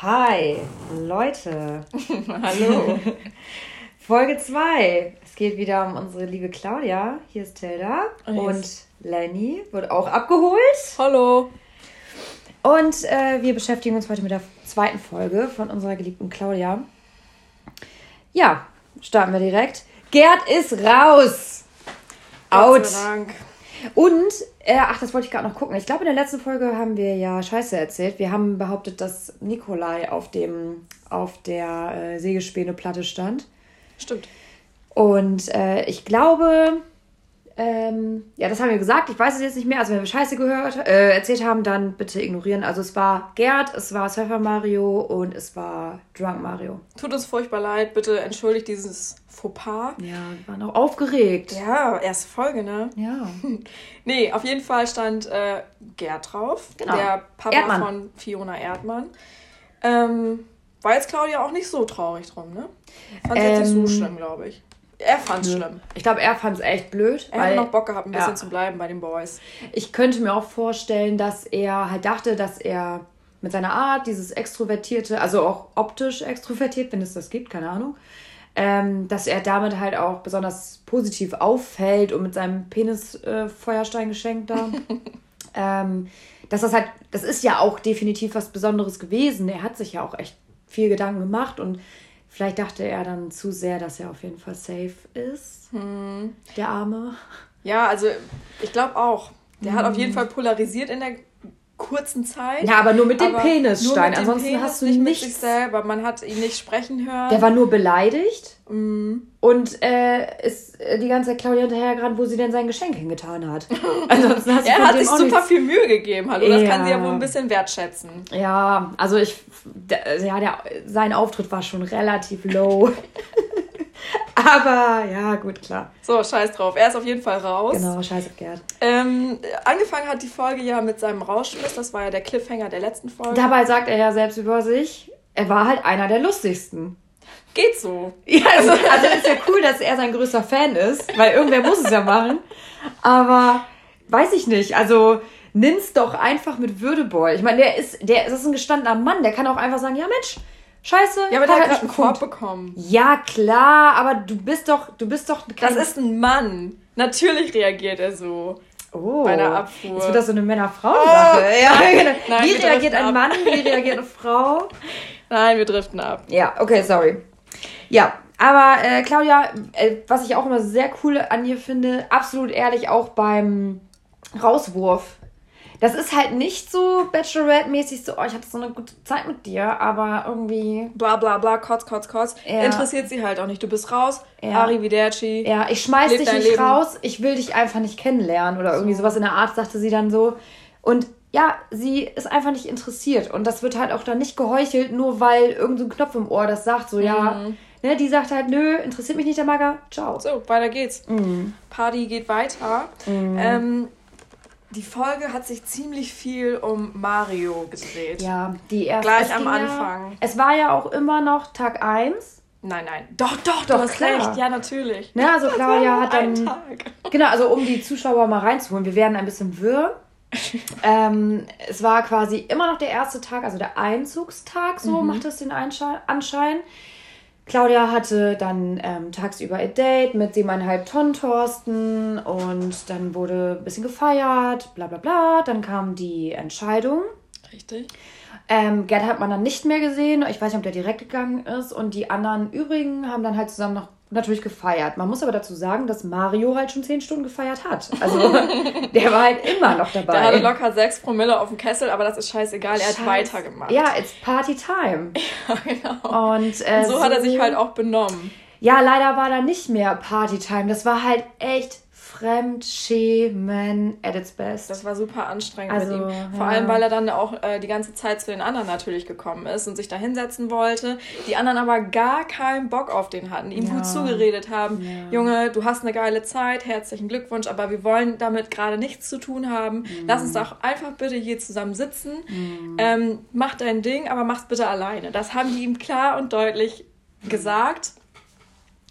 Hi, Leute. Hallo. Folge 2. Es geht wieder um unsere liebe Claudia. Hier ist Tilda. Oh, yes. Und Lenny wird auch abgeholt. Hallo. Und äh, wir beschäftigen uns heute mit der zweiten Folge von unserer geliebten Claudia. Ja, starten wir direkt. Gerd ist raus. Out. Gott sei Dank. Und, äh, ach, das wollte ich gerade noch gucken. Ich glaube, in der letzten Folge haben wir ja Scheiße erzählt. Wir haben behauptet, dass Nikolai auf, dem, auf der äh, Sägespäne-Platte stand. Stimmt. Und äh, ich glaube, ähm, ja, das haben wir gesagt. Ich weiß es jetzt nicht mehr. Also, wenn wir Scheiße gehört, äh, erzählt haben, dann bitte ignorieren. Also, es war Gerd, es war Surfer Mario und es war Drunk Mario. Tut uns furchtbar leid. Bitte entschuldigt dieses Fauxpas. Ja, wir waren auch aufgeregt. Ja, erste Folge, ne? Ja. Nee, auf jeden Fall stand äh, Gerd drauf. Genau. Der Papa Erdmann. von Fiona Erdmann. Ähm, war jetzt Claudia auch nicht so traurig drum, ne? Fand sie jetzt nicht Ähm, so schlimm, glaube ich. Er fand's schlimm. Ich glaube, er fand es echt blöd. Er hätte weil- noch Bock gehabt, ein bisschen ja. zu bleiben bei den Boys. Ich könnte mir auch vorstellen, dass er halt dachte, dass er mit seiner Art, dieses Extrovertierte, also auch optisch extrovertiert, wenn es das gibt, keine Ahnung, ähm, dass er damit halt auch besonders positiv auffällt und mit seinem Penis-Feuerstein-Geschenk da. ähm, dass das halt, das ist ja auch definitiv was Besonderes gewesen. Er hat sich ja auch echt viel Gedanken gemacht und vielleicht dachte er dann zu sehr, dass er auf jeden Fall safe ist. Hm. Der Arme. Ja, also ich glaube auch. Der hat auf jeden Fall polarisiert in der kurzen Zeit. Ja, aber nur mit dem Penisstein. mit Ansonsten Penis, hast du nicht nichts. mit sich selber. Man hat ihn nicht sprechen hören. Der war nur beleidigt Mhm. und äh, ist äh, die ganze Zeit Claudia hinterhergerannt, wo sie denn sein Geschenk hingetan hat. Ansonsten hast du er hat sich super nichts. viel Mühe gegeben, hallo. Das kann sie ja Ja. wohl ein bisschen wertschätzen. Ja, also ich, ja, der, sein Auftritt war schon relativ low. Aber ja, gut, klar. So, scheiß drauf. Er ist auf jeden Fall raus. Genau, scheiße, Gerd. Ähm, angefangen hat die Folge ja mit seinem Rauschmiss. Das war ja der Cliffhanger der letzten Folge. Dabei sagt er ja selbst über sich, er war halt einer der lustigsten. Geht so. Ja, also, also ist ja cool, dass er sein größter Fan ist, weil irgendwer muss es ja machen. Aber weiß ich nicht. Also nimm's doch einfach mit Würdeboy. Ich meine, der ist, der das ist ein gestandener Mann. Der kann auch einfach sagen, ja Mensch, scheiße. Ja, aber der hat gerade einen Korb bekommen. Ja klar, aber du bist doch, du bist doch. Das ist ein Mann. Natürlich reagiert er so. oh, bei einer Abfuhr. Jetzt wird das so eine Männer-Frau-Sache. ja, genau. nein, wie reagiert ein ab. Mann? Wie reagiert eine Frau? Nein, wir driften ab. Ja, okay, sorry. Ja, aber äh, Claudia, äh, was ich auch immer sehr cool an ihr finde, absolut ehrlich auch beim Rauswurf. Das ist halt nicht so Bachelorette-mäßig so, oh, ich hatte so eine gute Zeit mit dir, aber irgendwie, Bla bla bla, kotz, kotz, kotz. Ja. Interessiert sie halt auch nicht. Du bist raus. Ja. Arrivederci. ja, ich schmeiß dich nicht Leben. raus, ich will dich einfach nicht kennenlernen oder irgendwie sowas in der Art, sagte sie dann so. Und ja, sie ist einfach nicht interessiert und das wird halt auch dann nicht geheuchelt, nur weil irgendein so Knopf im Ohr das sagt, so, ja, ne, die sagt halt, nö, interessiert mich nicht der Mager, ciao. So, weiter geht's. Mhm. Party geht weiter. Ähm, die Folge hat sich ziemlich viel um Mario gedreht. Ja, die erste. Gleich am Anfang. Ja, es war ja auch immer noch Tag 1. Nein, nein. Doch, doch, Doch, du hast klar. recht. Ja, natürlich. Ne, also Claudia hat dann. Tag. Genau, also um die Zuschauer mal reinzuholen, wir werden ein bisschen wirr. ähm, es war quasi immer noch der erste Tag, also der Einzugstag, so macht es den Einsche- Anschein. Claudia hatte dann ähm, tagsüber ein Date mit siebeneinhalb Tonnen Thorsten und dann wurde ein bisschen gefeiert, bla bla bla. Dann kam die Entscheidung. Richtig. Ähm, Gerd hat man dann nicht mehr gesehen. Ich weiß nicht, ob der direkt gegangen ist. Und die anderen übrigen haben dann halt zusammen noch natürlich gefeiert. Man muss aber dazu sagen, dass Mario halt schon zehn Stunden gefeiert hat. Also der war halt immer noch dabei. Der hatte locker 6 Promille auf dem Kessel, aber das ist scheißegal. Er hat weitergemacht. Ja, it's Party Time. Ja, genau. Und äh, so hat er sich halt auch benommen. Ja, leider war da nicht mehr Party Time. Das war halt echt Fremdschämen at its best. Das war super anstrengend Also, mit ihm. Vor ja. allem, weil er dann auch äh, die ganze Zeit zu den anderen natürlich gekommen ist und sich da hinsetzen wollte. Die anderen aber gar keinen Bock auf den hatten, ihm Ja. gut zugeredet haben. Junge, du hast eine geile Zeit, herzlichen Glückwunsch, aber wir wollen damit gerade nichts zu tun haben. Lass Mhm. uns doch einfach bitte hier zusammen sitzen. Ähm, mach dein Ding, aber mach's bitte alleine. Das haben die ihm klar und deutlich gesagt.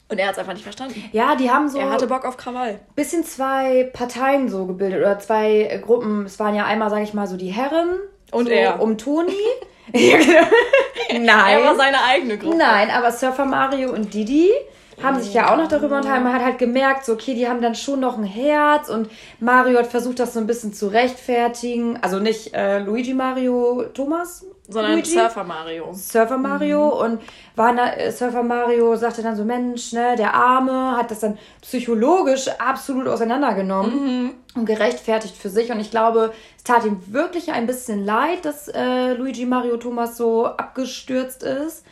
Und er hat es einfach nicht verstanden. Ja, die haben so Er hatte Bock auf Krawall. bisschen zwei Parteien so gebildet oder zwei Gruppen. Es waren ja einmal, sage ich mal, so die Herren Und so er. um Toni. Nein. Er war seine eigene Gruppe. Nein, aber Surfer Mario und Didi haben sich ja auch noch darüber unterhalten. Man hat halt gemerkt, so, okay, die haben dann schon noch ein Herz und Mario hat versucht, das so ein bisschen zu rechtfertigen. Also nicht äh, Luigi Mario Thomas, sondern Luigi? Surfer Mario. Surfer Mario und war na, äh, Surfer Mario sagte dann so, Mensch, ne, der Arme hat das dann psychologisch absolut auseinandergenommen und gerechtfertigt für sich. Und ich glaube, es tat ihm wirklich ein bisschen leid, dass äh, Luigi Mario Thomas so abgestürzt ist.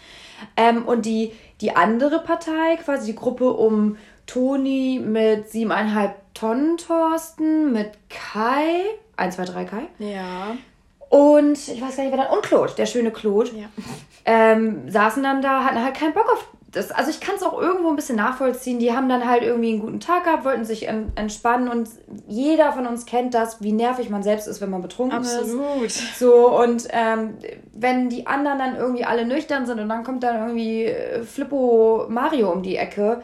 Ähm, und die, die andere Partei, quasi die Gruppe um Toni mit siebeneinhalb Tonnen Thorsten, mit Kai, 1, 2, 3 Kai. Ja. Und ich weiß gar nicht, wer dann. Und Claude, der schöne Claude. Ja. Ähm, saßen dann da, hatten halt keinen Bock auf das. Also ich kann es auch irgendwo ein bisschen nachvollziehen. Die haben dann halt irgendwie einen guten Tag gehabt, wollten sich en entspannen und jeder von uns kennt das, wie nervig man selbst ist, wenn man betrunken Absolut. ist. So, und ähm, wenn die anderen dann irgendwie alle nüchtern sind und dann kommt dann irgendwie äh, Flippo Mario um die Ecke.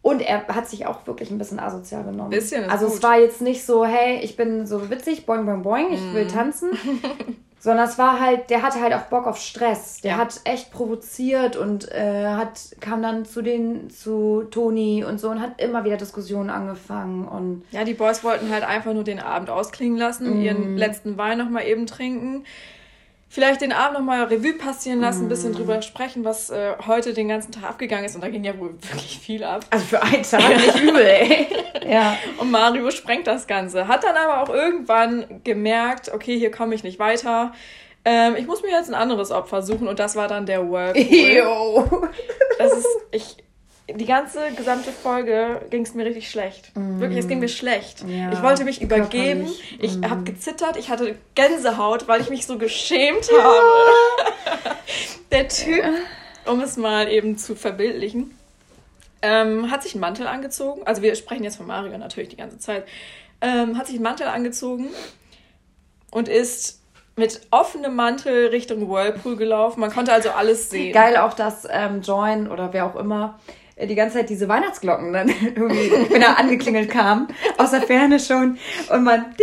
Und er hat sich auch wirklich ein bisschen asozial genommen. Bisschen also gut. es war jetzt nicht so, hey, ich bin so witzig, boing, boing, boing, ich Mhm. will tanzen. Sondern es war halt, der hatte halt auch Bock auf Stress. Der Ja. hat echt provoziert und äh, hat, kam dann zu den, zu Toni und so und hat immer wieder Diskussionen angefangen und Ja, die Boys wollten halt einfach nur den Abend ausklingen lassen, ihren Mhm. letzten Wein nochmal eben trinken. Vielleicht den Abend nochmal Revue passieren lassen, ein bisschen Mhm. drüber sprechen, was äh, heute den ganzen Tag abgegangen ist. Und da ging ja wohl wirklich viel ab. also für einen Tag nicht übel, ey. Ja. Und Mario sprengt das Ganze. Hat dann aber auch irgendwann gemerkt, okay, hier komme ich nicht weiter. Ähm, ich muss mir jetzt ein anderes Opfer suchen und das war dann der Whirlpool. Jo. Das ist, ich, die ganze gesamte Folge ging es mir richtig schlecht. Wirklich, es ging mir schlecht. Mm. Ja, ich wollte mich übergeben. körperlich. Ich Mm. habe gezittert. Ich hatte Gänsehaut, weil ich mich so geschämt habe. Der Typ, um es mal eben zu verbildlichen, ähm, hat sich einen Mantel angezogen. Also wir sprechen jetzt von Mario natürlich die ganze Zeit. Ähm, hat sich einen Mantel angezogen und ist mit offenem Mantel Richtung Whirlpool gelaufen. Man konnte also alles sehen. Geil auch, dass ähm, Join oder wer auch immer die ganze Zeit diese Weihnachtsglocken dann irgendwie, wenn er angeklingelt kam, aus der Ferne schon und man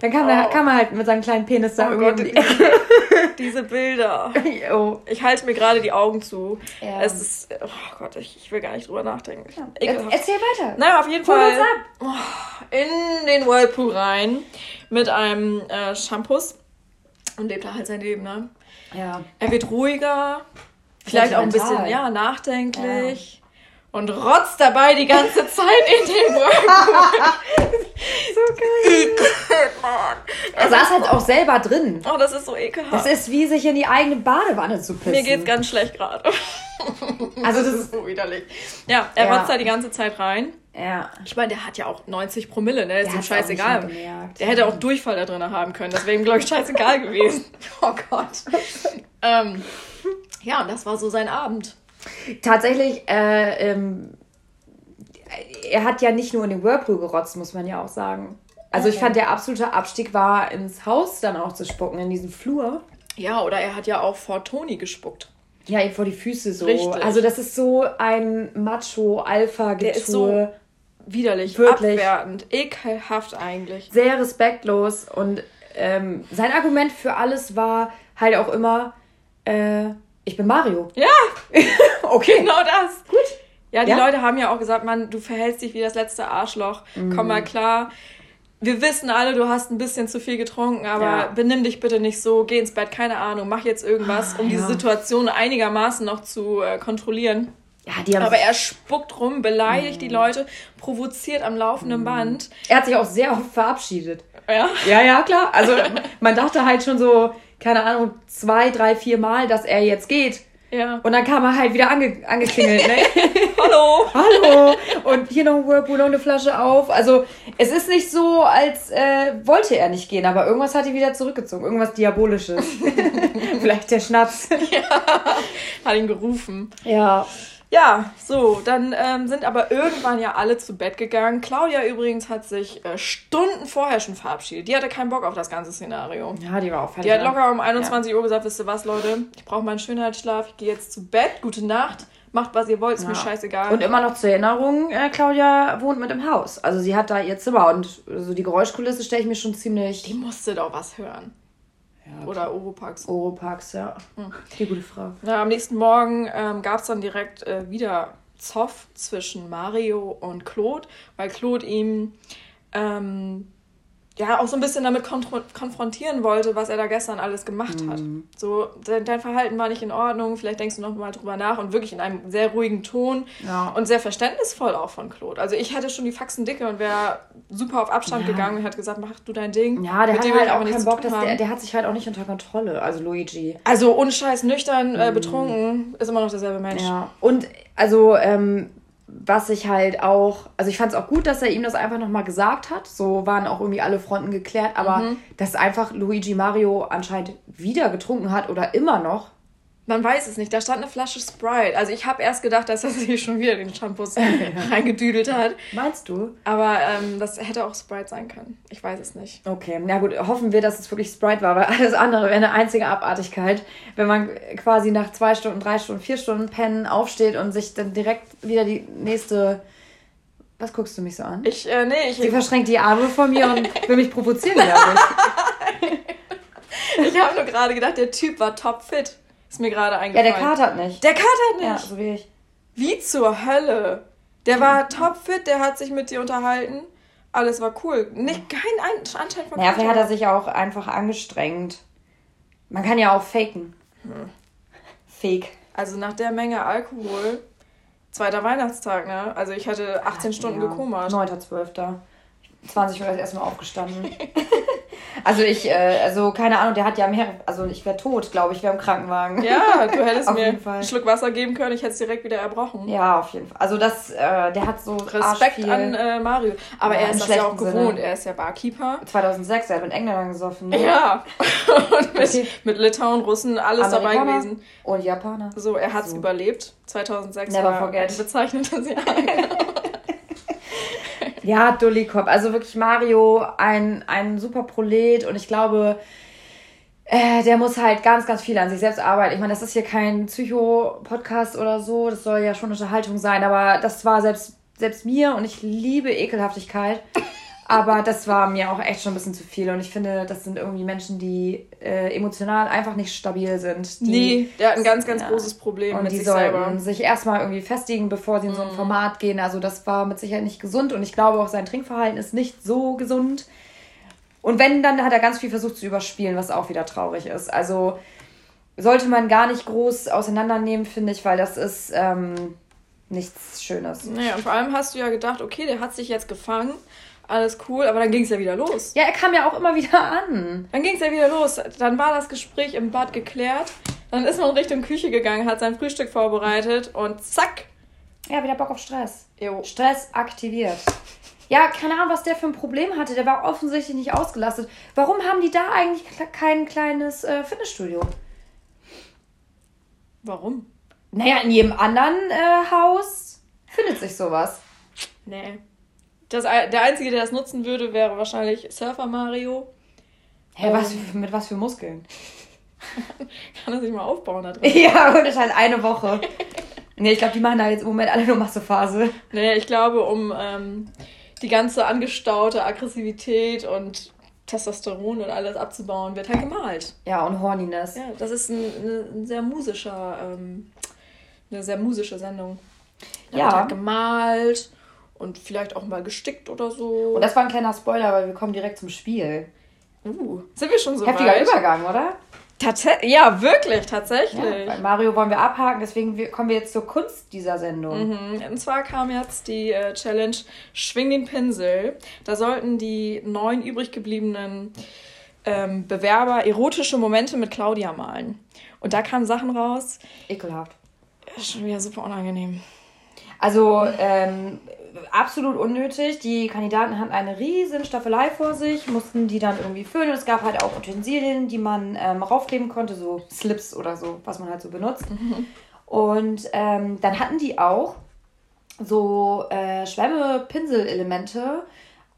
dann kam, er, Oh. kam er halt mit seinem kleinen Penis da Oh irgendwie Gott, um die Ecke. Diese Bilder. Jo. Ich halte mir gerade die Augen zu. Ja. Es ist. Oh Gott, ich, ich will gar nicht drüber nachdenken. Er, Ekelhaft. erzähl weiter. Naja, auf jeden Hol Fall ab. in den Whirlpool rein mit einem äh, Shampoos und lebt da halt sein Leben, ne? Ja. Er wird ruhiger, vielleicht auch ein bisschen, ja, nachdenklich. Und rotzt dabei die ganze Zeit in den Whirlpool. So geil. Er saß halt auch selber drin. Oh, das ist so ekelhaft. Das ist wie sich in die eigene Badewanne zu pissen. Mir geht's ganz schlecht gerade. Also das Das ist... so widerlich. Ja, er Ja. rotzt da die ganze Zeit rein. Ja. Ich meine, der hat ja auch 90 Promille, ne? Ist ihm scheißegal. Der hätte auch Durchfall da drin haben können. Das wäre ihm, glaube ich, scheißegal gewesen. Oh Gott. ähm, ja, und das war so sein Abend. Tatsächlich, äh, ähm, er hat ja nicht nur in den Whirlpool gerotzt, muss man ja auch sagen. Also ich fand, der absolute Abstieg war, ins Haus dann auch zu spucken, in diesen Flur. Ja, oder er hat ja auch vor Toni gespuckt. Ja, ihm vor die Füße so. Richtig. Also das ist so ein Macho-Alpha-Getue. Der ist so widerlich, Wirklich. abwertend, ekelhaft eigentlich. sehr respektlos und ähm, sein Argument für alles war halt auch immer, äh, ich bin Mario. Ja, Okay. genau das. Gut. Ja, die Ja? Leute haben ja auch gesagt, Mann, du verhältst dich wie das letzte Arschloch. Komm Mhm. mal klar. Wir wissen alle, du hast ein bisschen zu viel getrunken, aber Ja. benimm dich bitte nicht so, geh ins Bett, keine Ahnung, mach jetzt irgendwas, um diese ja. Situation einigermaßen noch zu äh, kontrollieren. Ja, die haben Aber er spuckt rum, beleidigt die Leute, provoziert am laufenden Band. er hat sich auch sehr oft verabschiedet. Ja. Ja, ja, klar. Also man dachte halt schon so, keine Ahnung, zwei, drei, vier Mal, dass er jetzt geht. Ja. Und dann kam er halt wieder ange angeklingelt, ne? Hallo! Hallo! Und hier noch ein Whirlpool, noch eine Flasche auf. Also es ist nicht so, als äh, wollte er nicht gehen, aber irgendwas hat ihn wieder zurückgezogen. Irgendwas Diabolisches. Vielleicht der Schnaps. Hat ihn gerufen. Ja. Ja, so, dann ähm, sind aber irgendwann ja alle zu Bett gegangen. Claudia übrigens hat sich äh, Stunden vorher schon verabschiedet. Die hatte keinen Bock auf das ganze Szenario. Ja, die war auch Die hat locker um 21 Uhr gesagt, wisst ihr was, Leute, ich brauche meinen Schönheitsschlaf, ich gehe jetzt zu Bett, gute Nacht, macht was ihr wollt, ist mir Ja. scheißegal. Und immer noch zur Erinnerung, äh, Claudia wohnt mit im Haus. Also sie hat da ihr Zimmer und so die Geräuschkulisse stelle ich mir schon ziemlich. die musste doch was hören. Ja, Oder Oropax. Oropax, ja. Hm. Die gute Frau. Ja, am nächsten Morgen ähm, gab es dann direkt äh, wieder Zoff zwischen Mario und Claude, weil Claude ihm ähm, ja auch so ein bisschen damit konfrontieren wollte, was er da gestern alles gemacht hat. Mhm. So, dein, dein, Verhalten war nicht in Ordnung, vielleicht denkst du noch mal drüber nach und wirklich in einem sehr ruhigen Ton ja. und sehr verständnisvoll auch von Claude. Also ich hätte schon die Faxen dicke und wäre super auf Abstand ja. gegangen und hätte gesagt, mach du dein Ding. Ja, der Mit hat halt auch keinen Bock, dass der, der hat sich halt auch nicht unter Kontrolle, also Luigi. Also unscheiß nüchtern, mhm. äh, betrunken, ist immer noch derselbe Mensch. Ja, und also ähm, was ich halt auch, also ich fand es auch gut, dass er ihm das einfach nochmal gesagt hat. So waren auch irgendwie alle Fronten geklärt, aber mhm. dass einfach Luigi Mario anscheinend wieder getrunken hat oder immer noch, man weiß es nicht. Da stand eine Flasche Sprite. Also ich habe erst gedacht, dass er sich schon wieder den Shampoos reingedüdelt hat. Meinst du? Aber ähm, das hätte auch Sprite sein können. Ich weiß es nicht. Okay, na gut, hoffen wir, dass es wirklich Sprite war, weil alles andere wäre eine einzige Abartigkeit, wenn man quasi nach zwei Stunden, drei Stunden, vier Stunden pennen aufsteht und sich dann direkt wieder die nächste was guckst du mich so an? Ich, äh, nee, ich. Sie verschränkt die Arme vor mir und will mich provozieren, glaube ich. ich habe nur gerade gedacht, der Typ war topfit. Ist mir gerade eingefallen. Ja, der katert nicht. Der katert nicht? Ja, so wie ich. Wie zur Hölle? Der war topfit, der hat sich mit dir unterhalten. Alles war cool. Nicht kein Anschein von Naja, vielleicht hat er sich auch einfach angestrengt. Man kann ja auch faken. Hm. Fake. Also nach der Menge Alkohol, zweiter Weihnachtstag, ne? Also ich hatte 18 Stunden ja, gekoma. 9.12. 20 Uhr erstmal aufgestanden. Also ich, äh, also keine Ahnung, der hat ja mehr, also ich wäre tot, glaube ich, wäre im Krankenwagen. Ja, du hättest mir einen Schluck Wasser geben können, ich hätte es direkt wieder erbrochen. Ja, auf jeden Fall. Also das, äh, der hat so Respekt an äh, Mario. Aber ja, er ist das ja auch gewohnt, er ist ja Barkeeper. 2006, er hat mit Engländern gesoffen. Ne? Ja, und mit, okay. mit Litauen, Russen, alles Amerikaner dabei gewesen. Und Japaner. So, er hat es so. überlebt. 2006 Never war forget. ein bezeichnetes Jahr. Ja, Dullikop. Also wirklich Mario, ein, ein super Prolet und ich glaube, äh, der muss halt ganz, ganz viel an sich selbst arbeiten. Ich meine, das ist hier kein Psycho-Podcast oder so, das soll ja schon Unterhaltung sein, aber das war selbst, selbst mir und ich liebe Ekelhaftigkeit. Aber das war mir auch echt schon ein bisschen zu viel. Und ich finde, das sind irgendwie Menschen, die äh, emotional einfach nicht stabil sind. Die, nee, der hat ein ganz, ganz ja. großes Problem und mit die sich sollten selber. sich erstmal irgendwie festigen, bevor sie in so ein mm. Format gehen. Also das war mit Sicherheit nicht gesund. Und ich glaube auch, sein Trinkverhalten ist nicht so gesund. Und wenn, dann hat er ganz viel versucht zu überspielen, was auch wieder traurig ist. Also sollte man gar nicht groß auseinandernehmen, finde ich, weil das ist ähm, nichts Schönes. Naja, und vor allem hast du ja gedacht, okay, der hat sich jetzt gefangen alles cool, aber dann ging es ja wieder los. Ja, er kam ja auch immer wieder an. Dann ging es ja wieder los. Dann war das Gespräch im Bad geklärt. Dann ist man Richtung Küche gegangen, hat sein Frühstück vorbereitet und zack. Ja, wieder Bock auf Stress. Jo. Stress aktiviert. Ja, keine Ahnung, was der für ein Problem hatte. Der war offensichtlich nicht ausgelastet. Warum haben die da eigentlich kein kleines äh, Fitnessstudio? Warum? Naja, in jedem anderen äh, Haus findet sich sowas. Nee. Das, der Einzige, der das nutzen würde, wäre wahrscheinlich Surfer Mario. Hä, was, ähm, mit was für Muskeln? Kann er sich mal aufbauen da drin. Ja, und das halt eine Woche. nee, ich glaube, die machen da jetzt im Moment alle nur Massephase. Nee, ich glaube, um ähm, die ganze angestaute Aggressivität und Testosteron und alles abzubauen, wird halt gemalt. Ja, und Horniness. Ja, das ist ein, ein sehr musischer, ähm, eine sehr musische Sendung. Da ja. Wird halt gemalt und vielleicht auch mal gestickt oder so. Und das war ein kleiner Spoiler, weil wir kommen direkt zum Spiel. Uh, sind wir schon so Heftiger weit? Übergang, oder? Tats ja, wirklich, tatsächlich. Ja, bei Mario wollen wir abhaken, deswegen kommen wir jetzt zur Kunst dieser Sendung. Mhm. Und zwar kam jetzt die äh, Challenge Schwing den Pinsel. Da sollten die neun übrig gebliebenen ähm, Bewerber erotische Momente mit Claudia malen. Und da kamen Sachen raus. Ekelhaft. Schon wieder super unangenehm. Also, ähm, absolut unnötig. Die Kandidaten hatten eine riesen Staffelei vor sich, mussten die dann irgendwie füllen. Und es gab halt auch Utensilien, die man ähm, raufkleben konnte, so Slips oder so, was man halt so benutzt. Mhm. Und ähm, dann hatten die auch so äh, Schwämme-Pinselelemente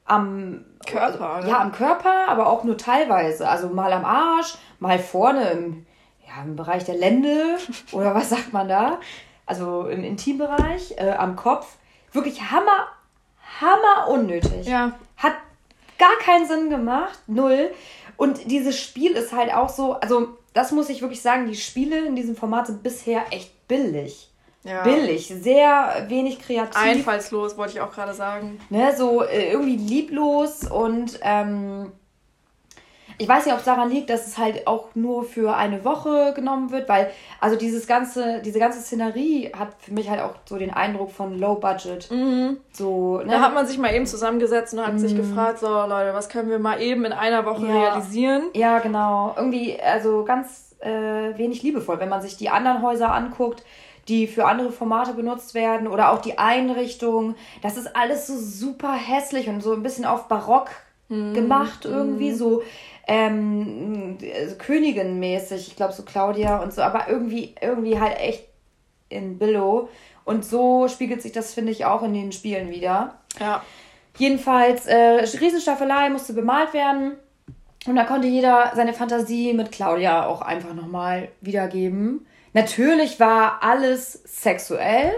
am Körper. Also, ja, am Körper, aber auch nur teilweise. Also mal am Arsch, mal vorne im, ja, im Bereich der Lände oder was sagt man da? Also im Intimbereich, äh, am Kopf wirklich hammer, hammer unnötig. Ja. Hat gar keinen Sinn gemacht, null. Und dieses Spiel ist halt auch so, also das muss ich wirklich sagen, die Spiele in diesem Format sind bisher echt billig. Ja. Billig, sehr wenig kreativ. Einfallslos, wollte ich auch gerade sagen. Ne, so äh, irgendwie lieblos und ähm, ich weiß nicht, ob es daran liegt, dass es halt auch nur für eine Woche genommen wird, weil also dieses ganze, diese ganze Szenerie hat für mich halt auch so den Eindruck von Low Budget. Mhm. So, ne? Da hat man sich mal eben zusammengesetzt und hat mhm. sich gefragt, so Leute, was können wir mal eben in einer Woche ja. realisieren? Ja, genau. Irgendwie, also ganz äh, wenig liebevoll, wenn man sich die anderen Häuser anguckt die für andere Formate benutzt werden oder auch die Einrichtung. Das ist alles so super hässlich und so ein bisschen auf Barock mhm. gemacht irgendwie, mhm. so ähm, Königin-mäßig, ich glaube so Claudia und so, aber irgendwie, irgendwie halt echt in Billow. Und so spiegelt sich das, finde ich, auch in den Spielen wieder. Ja. Jedenfalls, äh, Riesenstaffelei musste bemalt werden. Und da konnte jeder seine Fantasie mit Claudia auch einfach nochmal wiedergeben. Natürlich war alles sexuell.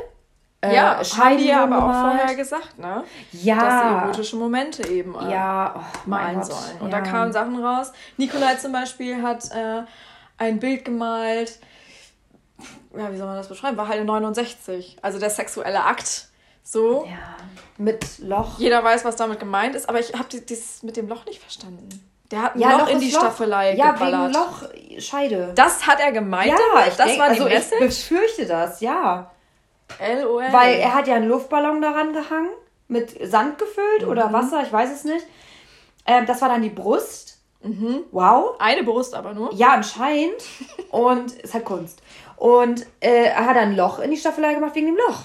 Äh, ja, haben die ja aber auch vorher gesagt, ne? Ja. Dass sie erotische Momente eben äh, ja, oh, malen sollen. Und ja. da kamen Sachen raus. Nikolai zum Beispiel hat äh, ein Bild gemalt, ja, wie soll man das beschreiben? War halt 69. Also der sexuelle Akt. So. Ja. Mit Loch. Jeder weiß, was damit gemeint ist, aber ich habe das mit dem Loch nicht verstanden. Der hat ein ja, Loch, in die Loch. Staffelei ja, geballert. Ja, wegen Lochscheide. Das hat er gemeint? Ja, damit? das denk, war die also Message? ich befürchte das, ja. LOL. Weil er hat ja einen Luftballon daran gehangen, mit Sand gefüllt mhm. oder Wasser, ich weiß es nicht. Ähm, das war dann die Brust. Mhm. Wow. Eine Brust aber nur. Ja, anscheinend. Und ist halt Kunst. Und äh, er hat ein Loch in die Staffelei gemacht wegen dem Loch.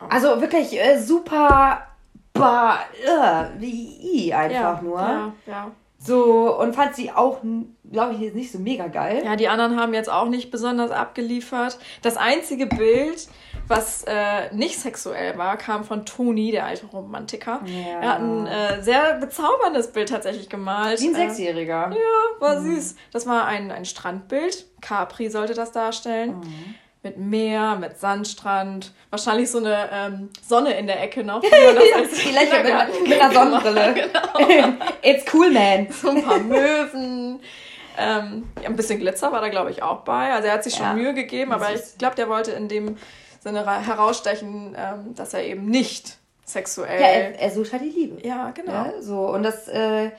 Oh. Also wirklich äh, super, bah, uh, wie einfach ja, nur. Ja, ja. So, und fand sie auch, glaube ich, jetzt nicht so mega geil. Ja, die anderen haben jetzt auch nicht besonders abgeliefert. Das einzige Bild, was äh, nicht sexuell war, kam von Toni, der alte Romantiker. Ja. Er hat ein äh, sehr bezauberndes Bild tatsächlich gemalt. Wie ein äh, Sechsjähriger. ja, war mhm. süß. Das war ein, ein Strandbild. Capri sollte das darstellen. Mhm mit Meer, mit Sandstrand, wahrscheinlich so eine ähm, Sonne in der Ecke noch. Die Lächeln mit, mit einer Sonnenbrille. genau. It's cool, man. So ein paar Möwen. Ähm, ein bisschen Glitzer war da, glaube ich, auch bei. Also er hat sich schon ja. Mühe gegeben, aber ich glaube, der wollte in dem Sinne herausstechen, ähm, dass er eben nicht sexuell. Ja, er, er, sucht halt die Liebe. Ja, genau. Ja, so, und das, äh,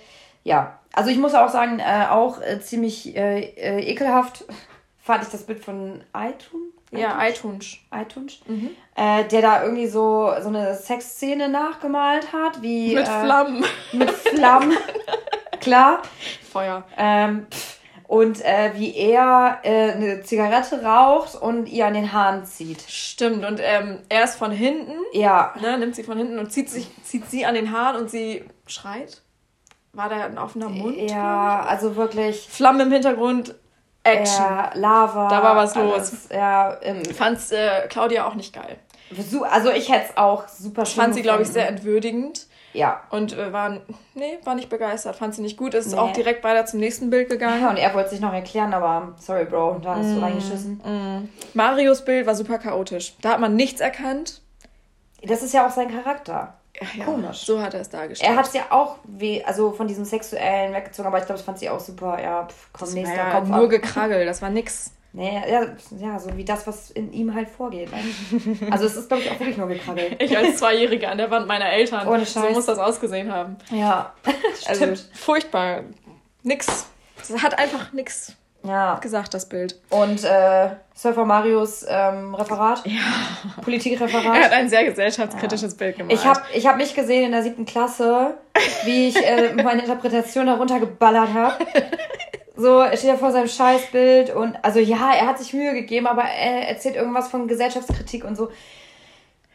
ja. Also ich muss auch sagen, äh, auch äh, ziemlich äh, äh, ekelhaft fand ich das Bild von iTunes. Ja, iTunes. iTunes. Mhm. Äh, der da irgendwie so, so eine Sexszene nachgemalt hat, wie. Mit äh, Flammen. Mit Flammen. Klar. Feuer. Ähm, und äh, wie er äh, eine Zigarette raucht und ihr an den Haaren zieht. Stimmt, und ähm, er ist von hinten. Ja. Ne, nimmt sie von hinten und zieht, sich, zieht sie an den Haaren und sie schreit. War da ein offener Mund? Ja, also wirklich. Flammen im Hintergrund, Action. Ja, Lava. Da war was alles, los. Ja, ähm, Fand's äh, Claudia auch nicht geil. Also ich hätte es auch super schön Fand sie, glaube ich, sehr entwürdigend. Ja. Und äh, war, nee, war nicht begeistert. Fand sie nicht gut. Ist nee. auch direkt weiter zum nächsten Bild gegangen. Ja, und er wollte sich noch erklären, aber sorry, Bro, da hast mm, du reingeschissen. Mm. Marios Bild war super chaotisch. Da hat man nichts erkannt. Das ist ja auch sein Charakter. Ja, Komisch. So hat er es dargestellt. Er hat es ja auch weh, also von diesem Sexuellen weggezogen, aber ich glaube, das fand sie auch super. Ja, pff, komm, das nächster ja Kopf Nur ab. gekraggel, das war nix. Nee, ja, ja, so wie das, was in ihm halt vorgeht. Ne? Also es ist, glaube ich, auch wirklich nur gekraggelt. Ich als Zweijährige an der Wand meiner Eltern. Ohne Scheiß. So muss das ausgesehen haben. Ja, also furchtbar. Nix. Es hat einfach nix ja. gesagt, das Bild. Und äh, Surfer Marios ähm, Referat. Ja. Politikreferat. Er hat ein sehr gesellschaftskritisches ja. Bild gemacht. Ich habe ich hab mich gesehen in der siebten Klasse, wie ich äh, meine Interpretation darunter geballert habe. So, er steht ja vor seinem Scheißbild und also ja, er hat sich Mühe gegeben, aber er erzählt irgendwas von Gesellschaftskritik und so.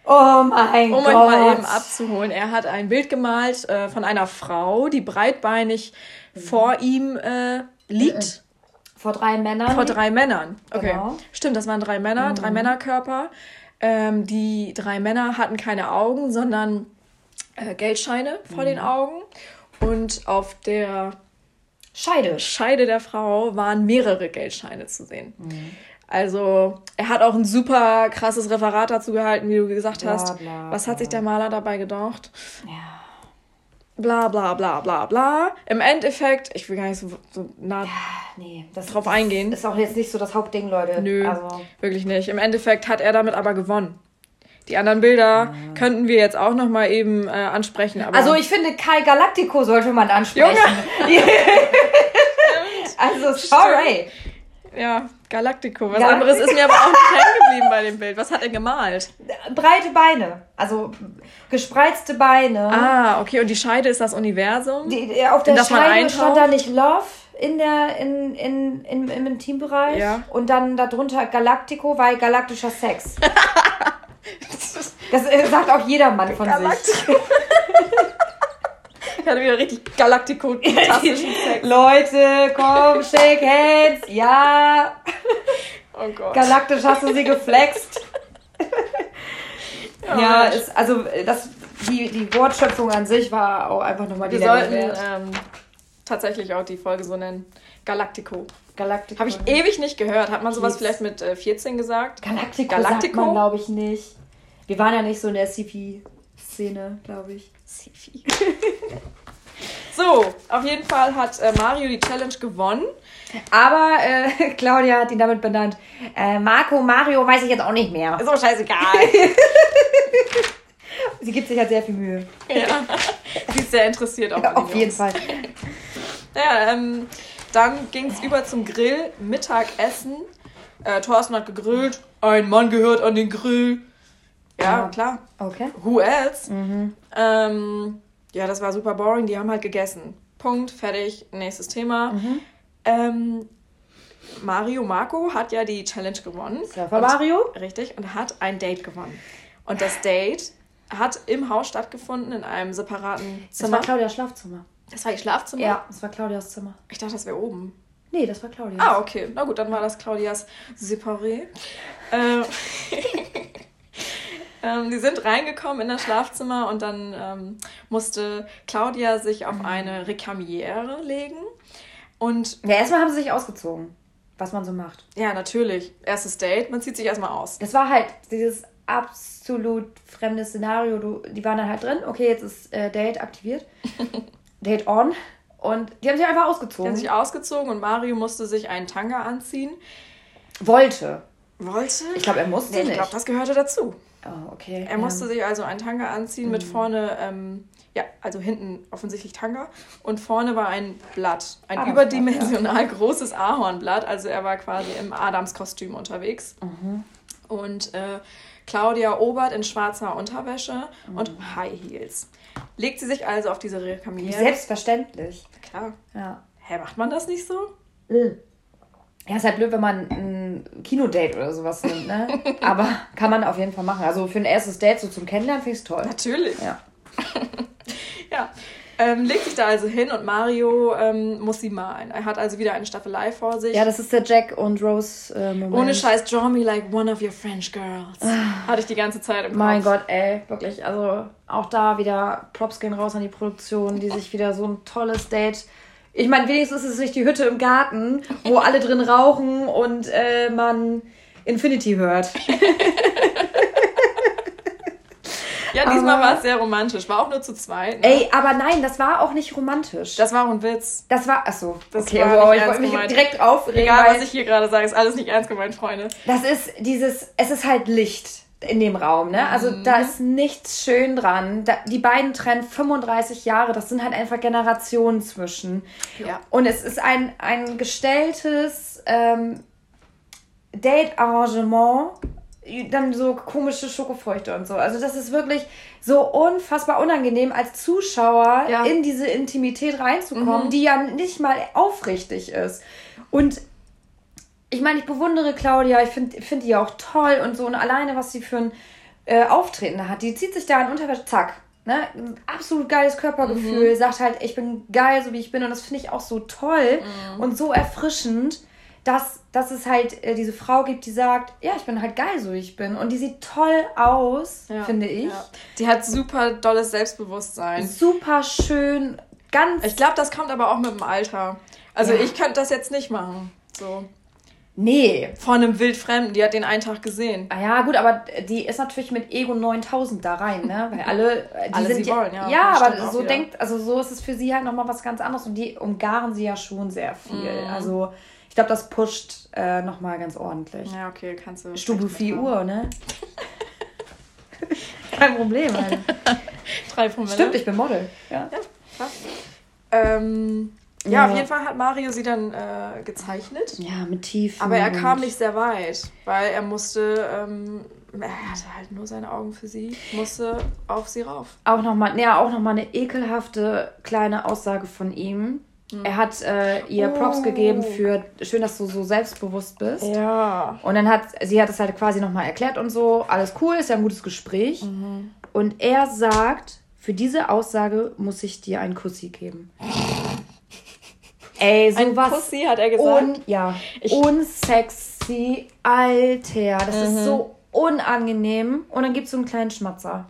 Oh mein um Gott. Um euch mal eben abzuholen. Er hat ein Bild gemalt äh, von einer Frau, die breitbeinig mhm. vor ihm äh, liegt. Vor drei Männern? Vor drei Männern. Okay. Genau. Stimmt, das waren drei Männer, mhm. drei Männerkörper. Ähm, die drei Männer hatten keine Augen, sondern äh, Geldscheine vor mhm. den Augen. Und auf der Scheide. Scheide der Frau waren mehrere Geldscheine zu sehen. Mhm. Also, er hat auch ein super krasses Referat dazu gehalten, wie du gesagt hast. Bla, bla, Was hat sich der Maler dabei gedacht? Ja. bla bla bla bla bla. Im Endeffekt, ich will gar nicht so, so nah Nee, das drauf eingehen. ist auch jetzt nicht so das Hauptding, Leute. Nö, Also, wirklich nicht. Im Endeffekt hat er damit aber gewonnen. Die anderen Bilder könnten wir jetzt auch noch mal eben äh, ansprechen. Also ich finde, Kai Galactico sollte man ansprechen. also, sorry. ja, Galactico. Was Galactico. anderes ist mir aber auch nicht hängen geblieben bei dem Bild. Was hat er gemalt? Breite Beine. Also, gespreizte Beine. Ah, okay. Und die Scheide ist das Universum? Die, auf der Scheide stand da nicht Love in der, in, in, in, im Intimbereich. Ja. Und dann darunter Galactico, weil galaktischer Sex. Das äh, sagt auch jeder Mann von sich. Ich hatte wieder richtig Galactico-tastischen Sex. Leute, komm, shake hands. Ja. Oh Gott. Galaktisch hast du sie geflext. Ja, Mensch. ist, also das, die, die Wortschöpfung an sich war auch einfach nochmal die Wir sollten ähm, tatsächlich auch die Folge so nennen. Galactico. Galactico. Habe ich ewig nicht gehört. Hat man sowas Hieß- vielleicht mit äh, 14 gesagt? Galactico, Galactico? sagt man, glaube ich, nicht. Wir waren ja nicht so in der CP-Szene, glaube ich. Sifi. so, auf jeden Fall hat äh, Mario die Challenge gewonnen. Aber äh, Claudia hat ihn damit benannt. Äh, Marco, Mario weiß ich jetzt auch nicht mehr. Ist aber scheißegal. Sie gibt sich halt sehr viel Mühe. ja. Sie ist sehr interessiert auch Ja, auf jeden Jungs. Fall. Ja, ähm, dann ging es über zum Grill, Mittagessen. Äh, Thorsten hat gegrillt. Ein Mann gehört an den Grill. Ja, Ja. klar. Okay. Who else? Ähm, ja, das war super boring. Die haben halt gegessen. Punkt, fertig, nächstes Thema. Ähm, Mario Marco hat ja die Challenge gewonnen. Surfer Und- Mario? Richtig, und hat ein Date gewonnen. Und das Date hat im Haus stattgefunden, in einem separaten Das Zimmer. war Claudias Schlafzimmer. Das war ihr Schlafzimmer? Ja, das war Claudias Zimmer. Ich dachte, das wäre oben. Nee, das war Claudias. Ah, okay. Na gut, dann war das Claudias Separé. Ähm, ähm, die sind reingekommen in das Schlafzimmer und dann ähm, musste Claudia sich auf eine Recamiere legen. Und Ja, erstmal haben sie sich ausgezogen, was man so macht. ja, natürlich, erstes Date, man zieht sich erstmal aus. Das war halt dieses absolut fremde Szenario. Du, die waren dann halt drin. Okay, jetzt ist äh, Date aktiviert. Date on. Und die haben sich einfach Die ausgezogen. haben sich ausgezogen und Mario musste sich einen Tanga anziehen. Wollte. Wollte? Ich glaube, er musste Nee, ich nicht. glaube, das gehörte dazu. Oh, okay. Er musste sich also einen Tanga anziehen mit Mhm. vorne, ähm, ja, also hinten offensichtlich Tanga und vorne war ein Blatt, ein Adamsblatt, überdimensional großes Ahornblatt. Also er war quasi im Adamskostüm unterwegs. Mhm. Und äh, Claudia Obert in schwarzer Unterwäsche Mhm. und High Heels. Legt sie sich also auf diese Rekamiere. selbstverständlich. Klar. Ja. Hä, macht man das nicht so? Ja, ist halt blöd, wenn man ein Kinodate oder sowas nimmt, ne? Aber kann man auf jeden Fall machen. Also für ein erstes Date so zum Kennenlernen finde ich toll. Natürlich. Ja. Ja. Ähm, legt sich da also hin und Mario ähm, muss sie malen. Er hat also wieder eine Staffelei vor sich. Ja, das ist der Jack und Rose äh, Moment. Ohne Scheiß, draw me like one of your French girls. Hatte ich die ganze Zeit im Kopf. Mein Gott, ey, wirklich. Also auch da wieder Props gehen raus an die Produktion, die sich wieder so ein tolles Date. Ich meine, wenigstens ist es nicht die Hütte im Garten, wo alle drin rauchen und äh, man Infinity hört. Ja, diesmal war es sehr romantisch. War auch nur zu zweit. Ne? Ey, aber nein, das war auch nicht romantisch. Das, Das war auch ein Witz. war, achso, Das okay, war wow, ich wollte mich gemeint. direkt aufregen. Egal, was ich hier gerade sage, ist alles nicht ernst gemeint, Freunde. Das ist dieses, es ist halt Licht in dem Raum, ne? Also Mhm. da ist nichts schön dran. Da, die beiden trennen 35 Jahre, das sind halt einfach Generationen zwischen. Ja. Und es ist ein, ein gestelltes ähm, Date-Arrangement, dann so komische Schokofrüchte und so. Also das ist wirklich so unfassbar unangenehm, als Zuschauer Ja. in diese Intimität reinzukommen, Mhm. die ja nicht mal aufrichtig ist. Und ich meine, ich bewundere Claudia, ich finde find die auch toll und so. Und alleine, was sie für ein äh, Auftreten da hat, die zieht sich da in Unterwäsche, zack. Ne? Ein Absolut geiles Körpergefühl, sagt halt, ich bin geil, so wie ich bin. Und das finde ich auch so toll und so erfrischend, dass, dass es halt äh, diese Frau gibt, die sagt, ja, ich bin halt geil, so wie ich bin. Und die sieht toll aus, Ja. finde ich. Ja. Die hat super dolles Selbstbewusstsein. Super schön, ganz. Ich glaube, das kommt aber auch mit dem Alter. Also Ja. ich könnte das jetzt nicht machen. So. Nee. Von einem Wildfremden, die hat den einen Tag gesehen. Ah ja, gut, aber die ist natürlich mit Ego 9000 da rein, ne? Weil alle, äh, die Alle sind sie ja, wollen, ja. Ja, aber so wieder. denkt, also so ist es für sie halt nochmal was ganz anderes und die umgaren sie ja schon sehr viel. Mhm. Also ich glaube, das pusht äh, nochmal ganz ordentlich. Ja, okay, kannst du. Stubu recht mit 4 haben. Uhr, ne? Kein Problem, Alter. Drei Promille. Stimmt, ich bin Model. Ja. Krass. Ähm, ja, auf jeden Fall hat Mario sie dann äh, gezeichnet. Ja, mit Tiefen. Aber er kam nicht sehr weit, weil er musste, ähm, er hatte halt nur seine Augen für sie, musste auf sie rauf. Auch nochmal, ja, auch nochmal eine ekelhafte kleine Aussage von ihm. Er hat äh, ihr Props Oh. gegeben für schön, dass du so selbstbewusst bist. Ja. Und dann hat sie hat es halt quasi nochmal erklärt und so, alles cool, ist ja ein gutes Gespräch. Und er sagt, für diese Aussage muss ich dir einen Kussi geben. Ey, Ein sowas. Pussy, hat er gesagt. Un, ja, Ich- unsexy, Alter. Das ist so unangenehm. Und dann gibt es so einen kleinen Schmatzer.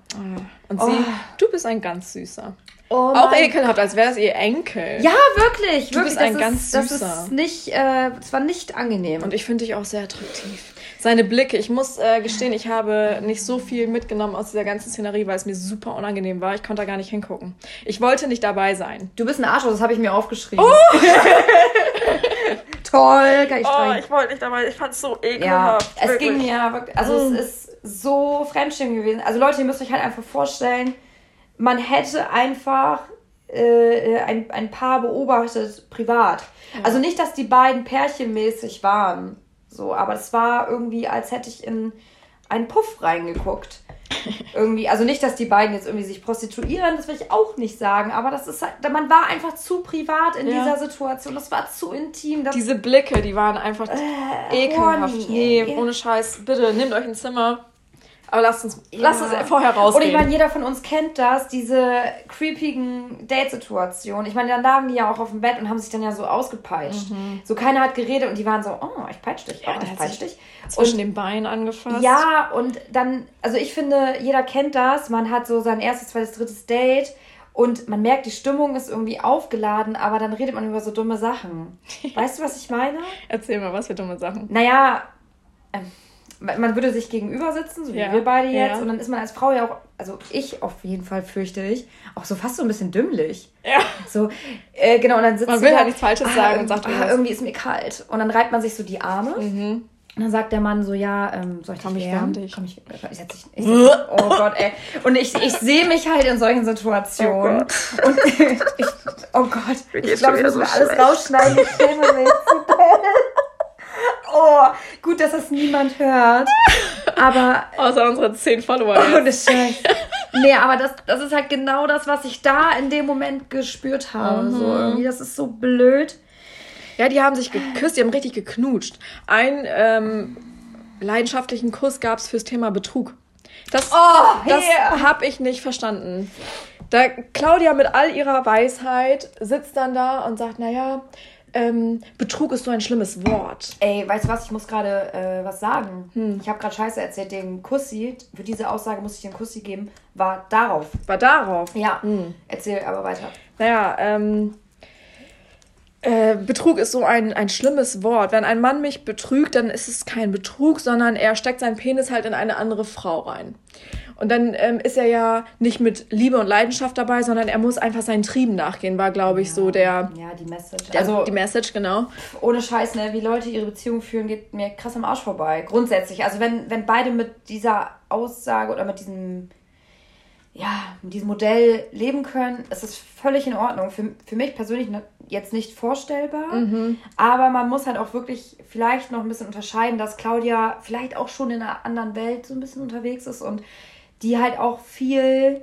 Und Oh. sie, du bist ein ganz süßer. Oh Auch ekelhaft, als wäre es ihr Enkel. Ja, wirklich. Du wirklich. bist das ein ist, ganz Das Süßer. ist nicht, äh, das war nicht angenehm. Und ich finde dich auch sehr attraktiv. Seine Blicke, ich muss äh, gestehen, ich habe nicht so viel mitgenommen aus dieser ganzen Szenerie, weil es mir super unangenehm war. Ich konnte da gar nicht hingucken. Ich wollte nicht dabei sein. du bist ein Arschloch, das habe ich mir aufgeschrieben. Oh! Toll, kann ich Oh, streng. wollte nicht dabei. Ich fand es so Ja, ekelhaft. es ging mir ja wirklich, also Mm. es ist so Fremdschirm gewesen. Also Leute, ihr müsst euch halt einfach vorstellen, man hätte einfach äh, ein, ein Paar beobachtet privat. Also nicht, dass die beiden pärchenmäßig waren, so, aber es war irgendwie, als hätte ich in einen Puff reingeguckt. irgendwie, also nicht, dass die beiden jetzt irgendwie sich prostituieren, das will ich auch nicht sagen, aber das ist halt, man war einfach zu privat in Ja. dieser Situation, das war zu intim. Diese Blicke, die waren einfach Äh, ekelhaft. horny, Nee, ohne Scheiß. Bitte, nehmt euch ein Zimmer. Aber lasst uns, Ja. lasst uns vorher Und ich rausgehen. meine, jeder von uns kennt das, diese creepigen Date-Situationen. Ich meine, dann lagen die ja auch auf dem Bett und haben sich dann ja so ausgepeitscht. So keiner hat geredet und die waren so, oh, ich peitsch dich, oh, Mhm. der ich hat peitsch sich dich. Zwischen Und den Beinen angefasst. ja, und dann, also ich finde, jeder kennt das. Man hat so sein erstes, zweites, drittes Date und man merkt, die Stimmung ist irgendwie aufgeladen, aber dann redet man über so dumme Sachen. Weißt du, was ich meine? Erzähl mal, was für dumme Sachen. Naja, ähm, man würde sich gegenüber sitzen, so wie Ja, wir beide jetzt, ja. und dann ist man als Frau ja auch, also ich auf jeden Fall fürchte ich, auch so fast so ein bisschen dümmlich. Ja. So, äh, genau, und dann sitzt Man sie will halt nichts Falsches sagen und sagt ah, irgendwie ist mir kalt. Und dann reibt man sich so die Arme. Und dann sagt der Mann so, ja, ähm, soll ich Komm, dich ich wärmen? wärm dich. Komm, ich, ich setz dich, ich setz, oh Gott, ey. Und ich, ich sehe mich halt in solchen Situationen. und ich, oh Gott, ich glaube, ich muss mir alles rausschneiden. Ich schäme mich zu doll. Oh, gut, dass das niemand hört. Aber Außer unsere zehn Follower. ohne. Scheiß. Nee, aber das, das ist halt genau das, was ich da in dem Moment gespürt habe. So irgendwie, das ist so blöd. Ja, die haben sich geküsst, die haben richtig geknutscht. Einen ähm, leidenschaftlichen Kuss gab es fürs Thema Betrug. Das, Oh, das yeah. habe ich nicht verstanden. Da Claudia mit all ihrer Weisheit sitzt dann da und sagt, naja, ähm, Betrug ist so ein schlimmes Wort. Ey, weißt du was, ich muss gerade äh, was sagen. Hm. Ich habe gerade Scheiße erzählt. Den Kussi, für diese Aussage muss ich den Kussi geben, war darauf. War darauf. Ja, Hm. erzähl aber weiter. Naja, ähm, äh, Betrug ist so ein, ein schlimmes Wort. Wenn ein Mann mich betrügt, dann ist es kein Betrug, sondern er steckt seinen Penis halt in eine andere Frau rein. Und dann ähm, ist er ja nicht mit Liebe und Leidenschaft dabei, sondern er muss einfach seinen Trieben nachgehen, war, glaube ich, so der, Ja, die Message. der, Also, die Message, genau. ohne Scheiß, ne, wie Leute ihre Beziehung führen, geht mir krass am Arsch vorbei. Grundsätzlich. Also, wenn, wenn beide mit dieser Aussage oder mit diesem, ja, mit diesem Modell leben können, ist es völlig in Ordnung. Für, für mich persönlich jetzt nicht vorstellbar. Mhm. Aber man muss halt auch wirklich vielleicht noch ein bisschen unterscheiden, dass Claudia vielleicht auch schon in einer anderen Welt so ein bisschen unterwegs ist und die halt auch viel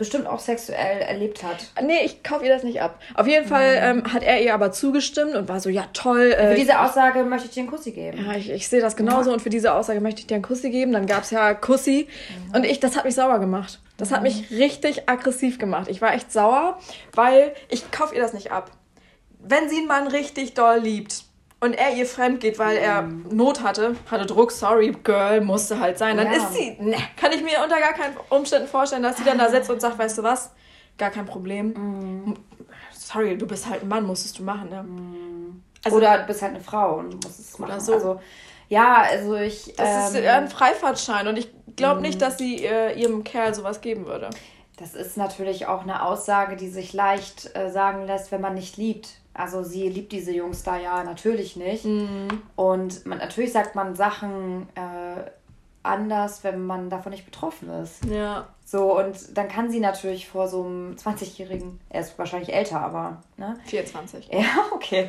bestimmt auch sexuell erlebt hat. Nee, ich kaufe ihr das nicht ab. Auf jeden Fall ähm, hat er ihr aber zugestimmt und war so, ja toll. Äh, Für diese Aussage möchte ich dir einen Kussi geben. Ja, ich, ich sehe das genauso und für diese Aussage möchte ich dir einen Kussi geben. Dann gab es ja Kussi und ich, das hat mich sauer gemacht. Das hat mich richtig aggressiv gemacht. Ich war echt sauer, weil ich kaufe ihr das nicht ab. Wenn sie einen Mann richtig doll liebt und er ihr fremd geht, weil er Not hatte, hatte Druck, sorry, Girl, musste halt sein, dann Ja. ist sie, ne, kann ich mir unter gar keinen Umständen vorstellen, dass sie dann da sitzt und sagt, weißt du was, gar kein Problem. Sorry, du bist halt ein Mann, musstest du machen, ne? Also, Oder du bist halt eine Frau und musst es machen. So. Also, ja, also ich. Das ähm, ist ein Freifahrtschein und ich glaube nicht, mhm. dass sie äh, ihrem Kerl sowas geben würde. Das ist natürlich auch eine Aussage, die sich leicht äh, sagen lässt, wenn man nicht liebt. Also sie liebt diese Jungs da ja natürlich nicht. Mhm. Und man, natürlich sagt man Sachen äh, anders, wenn man davon nicht betroffen ist. Ja. So, und dann kann sie natürlich vor so einem 20-Jährigen, er ist wahrscheinlich älter, aber, ne? 24. Ja, okay.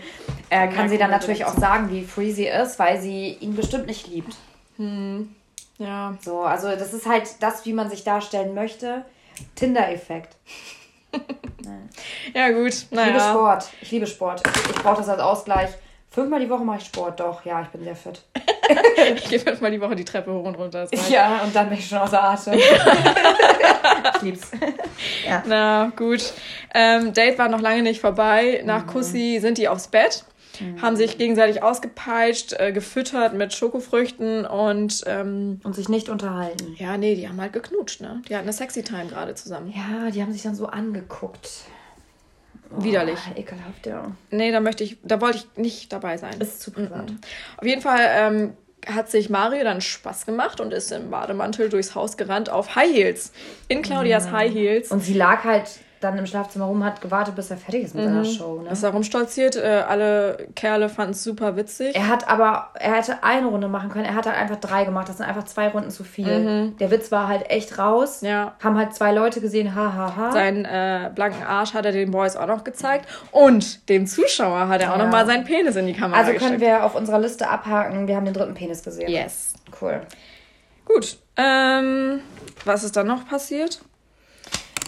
Äh, kann sie dann natürlich auch sagen, wie free sie ist, weil sie ihn bestimmt nicht liebt. Hm. Ja. So, also das ist halt das, wie man sich darstellen möchte. Tinder-Effekt. Ja, gut. Naja. Ich liebe Sport. Ich liebe Sport. Ich, brauche das als Ausgleich. Fünfmal die Woche mache ich Sport, doch. Ja, ich bin sehr fit. ich gehe fünfmal die Woche die Treppe hoch und runter. Ja, und dann bin ich schon außer Atem. ich lieb's. Ja. Na, gut. Ähm, Date war noch lange nicht vorbei. Nach mhm. Kussi sind die aufs Bett. Mhm. Haben sich gegenseitig ausgepeitscht, äh, gefüttert mit Schokofrüchten und. Ähm, und sich nicht unterhalten. Ja, nee, die haben halt geknutscht, ne? Die hatten eine Sexy Time gerade zusammen. Ja, die haben sich dann so angeguckt. Widerlich. Oh, ekelhaft, ja. Nee, da möchte ich, da wollte ich nicht dabei sein. Ist zu privat. Mhm. Auf jeden Fall ähm, hat sich Mario dann Spaß gemacht und ist im Bademantel durchs Haus gerannt auf High Heels. In Claudias ja. High Heels. Und sie lag halt dann im Schlafzimmer rum, hat gewartet, bis er fertig ist mit mhm. seiner Show. Ne? Ist da rumstolziert. Äh, alle Kerle fanden es super witzig. Er hat aber, er hätte eine Runde machen können. Er hat halt einfach drei gemacht. Das sind einfach zwei Runden zu viel. Mhm. Der Witz war halt echt raus. Ja. Haben halt zwei Leute gesehen, hahaha. Ha, ha. Seinen äh, blanken Arsch hat er den Boys auch noch gezeigt. Und dem Zuschauer hat er ja. auch noch mal seinen Penis in die Kamera Also können gesteckt. wir auf unserer Liste abhaken. Wir haben den dritten Penis gesehen. Yes. Cool. Gut. Ähm, was ist dann noch passiert?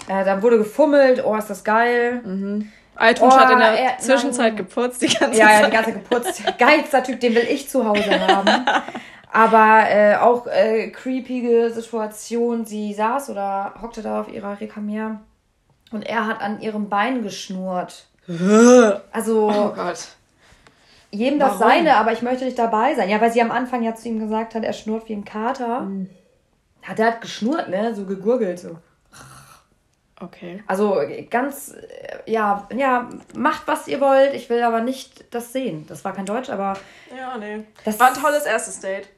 Äh, dann wurde gefummelt, oh, ist das geil. Mhm. Althut oh, hat in der er, Zwischenzeit nein. geputzt, die ganze ja, Zeit. Ja, ja, die ganze Zeit geputzt. Geilster Typ, den will ich zu Hause haben. Aber äh, auch äh, creepige Situation. Sie saß oder hockte da auf ihrer Rekamier und er hat an ihrem Bein geschnurrt. also. Oh Gott. Jedem das Warum? seine, aber ich möchte nicht dabei sein. Ja, weil sie am Anfang ja zu ihm gesagt hat, er schnurrt wie ein Kater. Mhm. Ja, der hat geschnurrt, ne? So gegurgelt. So. Okay. Also ganz, ja, ja, macht was ihr wollt. Ich will aber nicht das sehen. Das war kein Deutsch, aber. Ja, nee. Das war ein tolles erstes Date.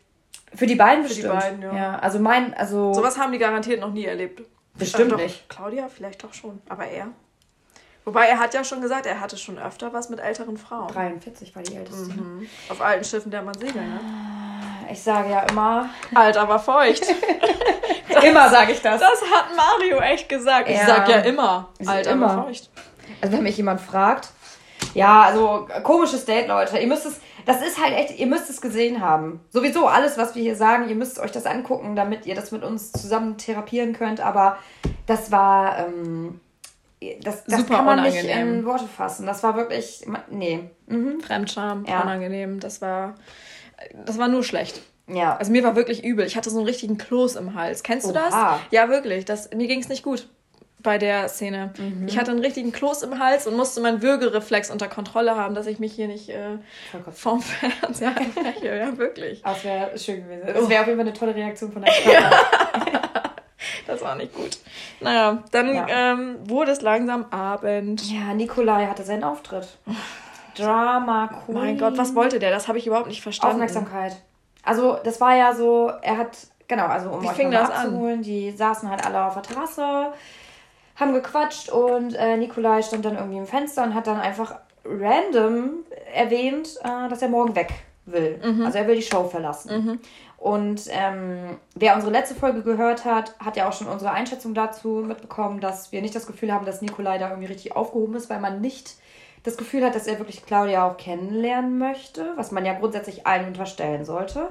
Für die beiden bestimmt. Für die beiden, ja. ja. Also mein, also. Sowas haben die garantiert noch nie erlebt. Bestimmt doch, nicht. Claudia vielleicht doch schon, aber er. Wobei er hat ja schon gesagt, er hatte schon öfter was mit älteren Frauen. 43 war die älteste. Mhm. Auf alten Schiffen der man segeln, ne? Ich sage ja immer. Alt, aber feucht. immer sage ich das. Das hat Mario echt gesagt. Ich ja. sag ja immer. Alt, immer. aber feucht. Also wenn mich jemand fragt. Ja, also komisches Date, Leute. Ihr müsst es, das ist halt echt, ihr müsst es gesehen haben. Sowieso alles, was wir hier sagen, ihr müsst euch das angucken, damit ihr das mit uns zusammen therapieren könnt. Aber das war, ähm, das, das Super kann man unangenehm. nicht in Worte fassen. Das war wirklich, nee. Mhm. Fremdscham, ja. unangenehm. Das war, das war nur schlecht. Ja. Also mir war wirklich übel. Ich hatte so einen richtigen Kloß im Hals. Kennst du Oha. das? Ja, wirklich. Das, mir ging es nicht gut bei der Szene. Mhm. Ich hatte einen richtigen Kloß im Hals und musste meinen Würgereflex unter Kontrolle haben, dass ich mich hier nicht äh, vom Fernseher einbreche. Ja, wirklich. Das wäre schön gewesen. Das wäre auf jeden Fall eine tolle Reaktion von deinem Vater. das war nicht gut. Naja, dann ja. ähm, wurde es langsam Abend. Ja, Nikolai hatte seinen Auftritt. Drama Queen. Mein Gott, was wollte der? Das habe ich überhaupt nicht verstanden. Aufmerksamkeit. Also, das war ja so, er hat, genau, also um Wie euch mal abzuholen, an? die saßen halt alle auf der Terrasse, haben gequatscht und äh, Nikolai stand dann irgendwie im Fenster und hat dann einfach random erwähnt, äh, dass er morgen weg will. Mhm. Also er will die Show verlassen. Mhm. Und ähm, wer unsere letzte Folge gehört hat, hat ja auch schon unsere Einschätzung dazu mitbekommen, dass wir nicht das Gefühl haben, dass Nikolai da irgendwie richtig aufgehoben ist, weil man nicht das Gefühl hat, dass er wirklich Claudia auch kennenlernen möchte, was man ja grundsätzlich allen unterstellen sollte.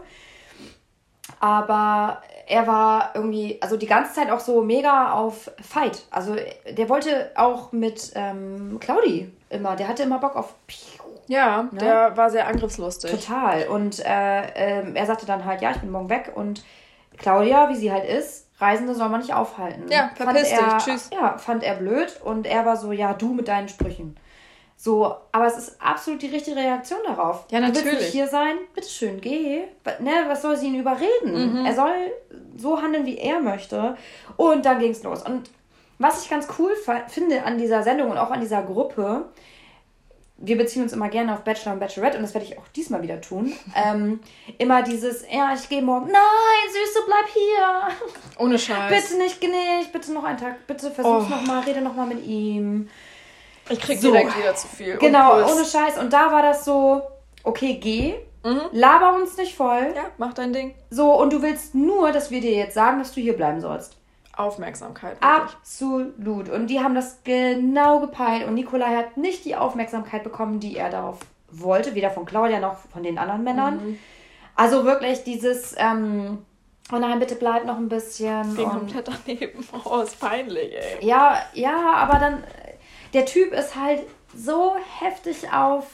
Aber er war irgendwie, also die ganze Zeit auch so mega auf Fight. Also der wollte auch mit ähm, Claudi immer, der hatte immer Bock auf. Ja, ne? der war sehr angriffslustig. Total. Und äh, äh, er sagte dann halt, ja, ich bin morgen weg. Und Claudia, wie sie halt ist, Reisende soll man nicht aufhalten. Ja, verpiss dich, tschüss. Ja, fand er blöd und er war so, ja, du mit deinen Sprüchen. So, aber es ist absolut die richtige Reaktion darauf. Ja, natürlich. Du willst nicht hier sein? Bitteschön, geh. Ne, was soll sie ihn überreden? Mhm. Er soll so handeln, wie er möchte. Und dann ging es los. Und was ich ganz cool finde an dieser Sendung und auch an dieser Gruppe, wir beziehen uns immer gerne auf Bachelor und Bachelorette und das werde ich auch diesmal wieder tun. Ähm, immer dieses, ja, ich gehe morgen. Nein, Süße, bleib hier. Ohne Scheiß. Bitte nicht, nicht, bitte noch einen Tag. Bitte versuch's Oh. noch mal, rede noch mal mit ihm. Ich krieg So. direkt wieder zu viel. Genau, Und Puls. ohne Scheiß. Und da war das so, okay, geh, Mhm. laber uns nicht voll. Ja, mach dein Ding. So, und du willst nur, dass wir dir jetzt sagen, dass du hier bleiben sollst. Aufmerksamkeit. Wirklich. Absolut. Und die haben das genau gepeilt. Und Nikolai hat nicht die Aufmerksamkeit bekommen, die er darauf wollte. Weder von Claudia noch von den anderen Männern. Mhm. Also wirklich dieses, ähm, oh nein, bitte bleib noch ein bisschen. Ging Und, komplett daneben. Oh, ist peinlich, ey. ja, ja, aber dann, der Typ ist halt so heftig auf.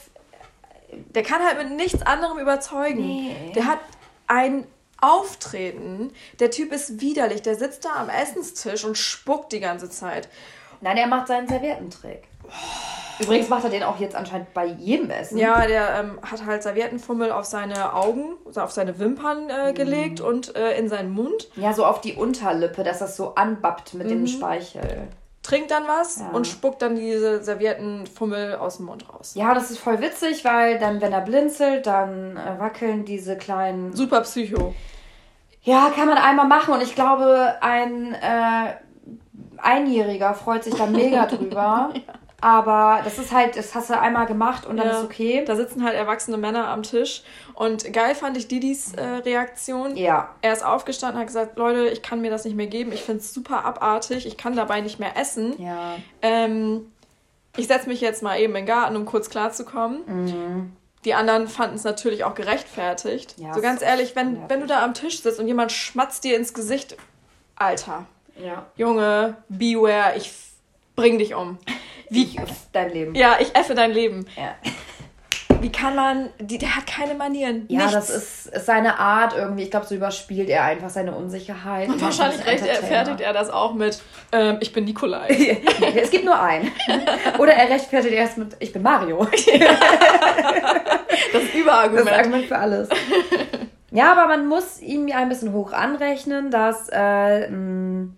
Der kann halt mit nichts anderem überzeugen. Nee. Der hat ein Auftreten. Der Typ ist widerlich. Der sitzt da am Essenstisch und spuckt die ganze Zeit. Nein, er macht seinen Serviettentrick. Übrigens macht er den auch jetzt anscheinend bei jedem Essen. Ja, der ähm, hat halt Serviettenfummel auf seine Augen, also auf seine Wimpern Mhm. äh, gelegt und äh, in seinen Mund. Ja, so auf die Unterlippe, dass das so anbappt mit Mhm. dem Speichel. Trinkt dann was Ja. und spuckt dann diese Serviettenfummel aus dem Mund raus. Ja, das ist voll witzig, weil dann, wenn er blinzelt, dann äh, wackeln diese kleinen. Super Psycho. Ja, kann man einmal machen und ich glaube, ein äh, Einjähriger freut sich da mega drüber. Aber das ist halt, das hast du einmal gemacht und dann Ja. ist okay. Da sitzen halt erwachsene Männer am Tisch. Und geil fand ich Didis äh, Reaktion. Ja. Er ist aufgestanden, hat gesagt, Leute, ich kann mir das nicht mehr geben. Ich finde es super abartig. Ich kann dabei nicht mehr essen. Ja. Ähm, ich setze mich jetzt mal eben in den Garten, um kurz klarzukommen. Mhm. Die anderen fanden es natürlich auch gerechtfertigt. Ja, so ganz ehrlich, wenn, nervig. wenn du da am Tisch sitzt und jemand schmatzt dir ins Gesicht, Alter, Ja. Junge, beware, ich bring dich um. Wie dein Leben. Ja, ich effe dein Leben. Ja. Wie kann man, die, der hat keine Manieren. Ja, nichts. das ist, ist seine Art irgendwie. Ich glaube, so überspielt er einfach seine Unsicherheit. Und wahrscheinlich recht, rechtfertigt er das auch mit, ähm, ich bin Nikolai. es gibt nur einen. Oder er rechtfertigt erst mit, ich bin Mario. Das Das ist Überargument. das Argument für alles. Ja, aber man muss ihm ja ein bisschen hoch anrechnen, dass äh, mh,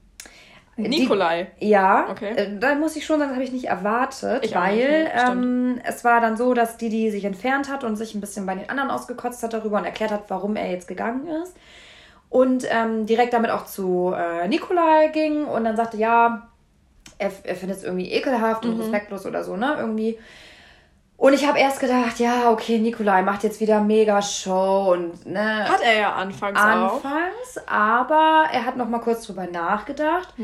die- Nikolai. Ja, Okay. äh, da muss ich schon sagen, das habe ich nicht erwartet, Ich weil nicht, ähm, es war dann so, dass Didi sich entfernt hat und sich ein bisschen bei den anderen ausgekotzt hat darüber und erklärt hat, warum er jetzt gegangen ist. Und ähm, direkt damit auch zu äh, Nikolai ging und dann sagte, ja, er, er findet es irgendwie ekelhaft Mhm. und respektlos oder so, ne? Irgendwie. Und ich habe erst gedacht, ja, okay, Nikolai macht jetzt wieder mega Show und ne. Hat er ja anfangs auch. Anfangs, aber er hat noch mal kurz drüber nachgedacht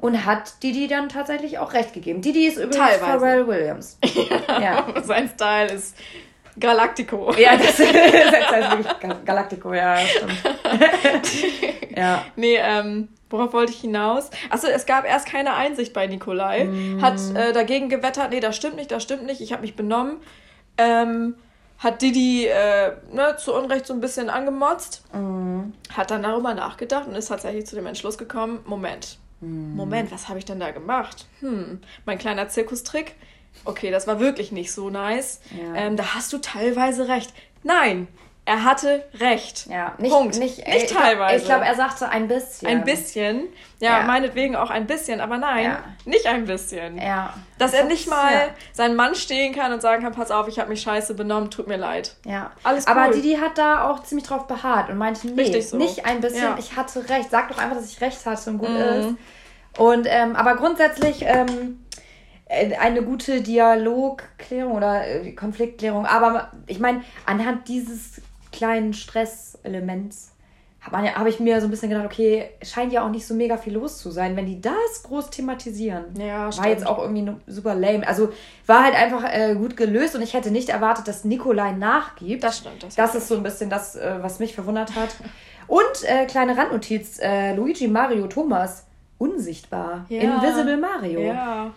und hat Didi dann tatsächlich auch recht gegeben. Didi ist übrigens Teilweise. Pharrell Williams. ja. Sein Style ist Galactico. Ja, das, das heißt wirklich Galactico, ja, stimmt. ja. Nee, ähm, worauf wollte ich hinaus? Achso, es gab erst keine Einsicht bei Nikolai. Hat äh, dagegen gewettert, nee, das stimmt nicht, das stimmt nicht, ich habe mich benommen. Ähm, hat Didi äh, ne, zu Unrecht so ein bisschen angemotzt. Hat dann darüber nachgedacht und ist tatsächlich zu dem Entschluss gekommen, Moment, Moment, was habe ich denn da gemacht? Hm, mein kleiner Zirkustrick. Okay, das war wirklich nicht so nice. Ja. Ähm, da hast du teilweise recht. Nein, er hatte recht. Ja, nicht, Punkt. nicht, Nicht ich teilweise. Ich glaube, er sagte ein bisschen. Ein bisschen. Ja, Ja. meinetwegen auch ein bisschen, aber nein, Ja. nicht ein bisschen. Ja. Dass Das er nicht mal ja. seinen Mann stehen kann und sagen kann, pass auf, ich habe mich scheiße benommen, tut mir leid. Ja, Alles aber cool. Didi hat da auch ziemlich drauf beharrt und meinte, nee, Richtig so. nicht ein bisschen, ich hatte recht. Sag doch einfach, dass ich recht hatte und gut Mhm. ist. Und, ähm, aber grundsätzlich ähm, äh, eine gute Dialogklärung oder äh, Konfliktklärung. Aber ich meine, anhand dieses kleinen Stresselements ja, habe ich mir so ein bisschen gedacht, okay, scheint ja auch nicht so mega viel los zu sein, wenn die das groß thematisieren. Ja, War stimmt. jetzt auch irgendwie super lame. Also war halt einfach äh, gut gelöst und ich hätte nicht erwartet, dass Nikolai nachgibt. Das stimmt, das Das ist so ein bisschen das, äh, was mich verwundert hat. Und äh, kleine Randnotiz: äh, Luigi Mario Thomas, unsichtbar. Ja. Invisible Mario. Ja.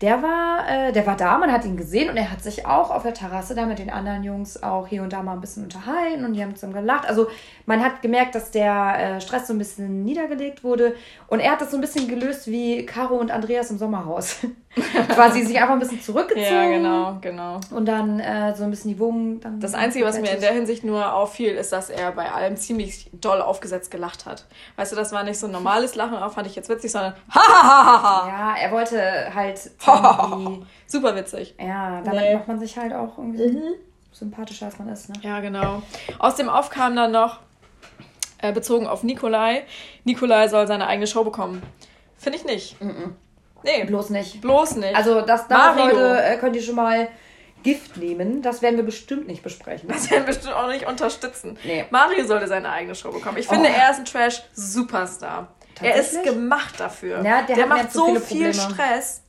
Der war, äh, der war da, man hat ihn gesehen und er hat sich auch auf der Terrasse da mit den anderen Jungs auch hier und da mal ein bisschen unterhalten und die haben zusammen gelacht. Also man hat gemerkt, dass der äh, Stress so ein bisschen niedergelegt wurde und er hat das so ein bisschen gelöst wie Caro und Andreas im Sommerhaus. Quasi sich einfach ein bisschen zurückgezogen. ja, genau, genau. Und dann äh, so ein bisschen die Wogen. Das Einzige, was mir in der Hinsicht nur auffiel, ist, dass er bei allem ziemlich doll aufgesetzt gelacht hat. Weißt du, das war nicht so ein normales Lachen, auch fand ich jetzt witzig, sondern ha ha ha ha ha. Ja, er wollte halt. Super witzig. Ja, damit Nee. macht man sich halt auch irgendwie sympathischer, als man ist, ne? Ja, genau. Aus dem Off kam dann noch, äh, bezogen auf Nikolai, Nikolai soll seine eigene Show bekommen. Finde ich nicht. Nee, Bloß nicht. bloß nicht. Also, das da. Leute, äh, könnt ihr schon mal Gift nehmen. Das werden wir bestimmt nicht besprechen. Das werden wir bestimmt auch nicht unterstützen. Nee. Mario sollte seine eigene Show bekommen. Ich finde, Oh. er ist ein Trash-Superstar. Er ist gemacht dafür. Ja, der mir macht so viel. Stress.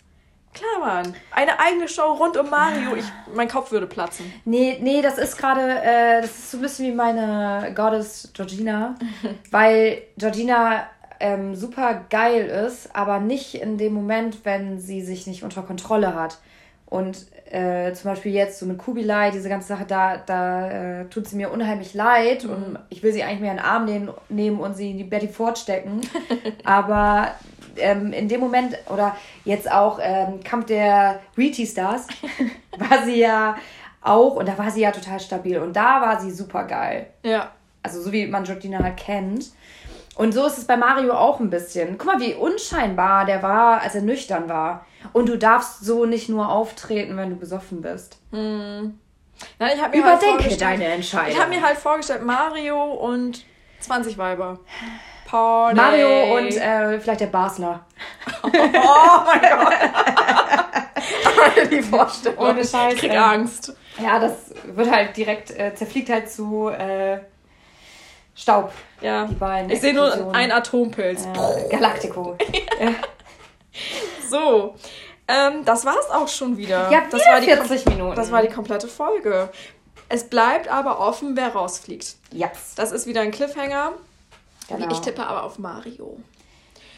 Klar, Mann. Eine eigene Show rund um Mario. Ich, mein Kopf würde platzen. Nee, nee, das ist gerade, äh, das ist so ein bisschen wie meine Goddess Georgina, weil Georgina ähm, super geil ist, aber nicht in dem Moment, wenn sie sich nicht unter Kontrolle hat. Und äh, zum Beispiel jetzt so mit Kubilai, diese ganze Sache, da, da äh, tut sie mir unheimlich leid und ich will sie eigentlich mehr in den Arm nehmen, nehmen und sie in die Betty Ford stecken. aber ähm, in dem Moment, oder jetzt auch ähm, Kampf der Reety Stars, war sie ja auch, und da war sie ja total stabil. Und da war sie super geil. Ja. Also so wie man Georgina halt kennt. Und so ist es bei Mario auch ein bisschen. Guck mal, wie unscheinbar der war, als er nüchtern war. Und du darfst so nicht nur auftreten, wenn du besoffen bist. Nein, ich habe mir halt Überdenke vorgestellt, deine Entscheidung. Ich habe mir halt vorgestellt, Mario und 20 Weiber. Party. Mario und äh, vielleicht der Basler. Oh mein Gott. Die Vorstellung. Ohne Scheiß, ich krieg. Angst. Ja, das wird halt direkt, äh, zerfliegt halt zu äh, Staub. Ja. Die beiden Ich sehe nur einen Atompilz. Äh, Galactico. So. Ähm, das war's auch schon wieder. Ja, das war die 40 Minuten. Das war die komplette Folge. Es bleibt aber offen, wer rausfliegt. Ja, Das ist wieder ein Cliffhanger. genau. Ich tippe aber auf Mario.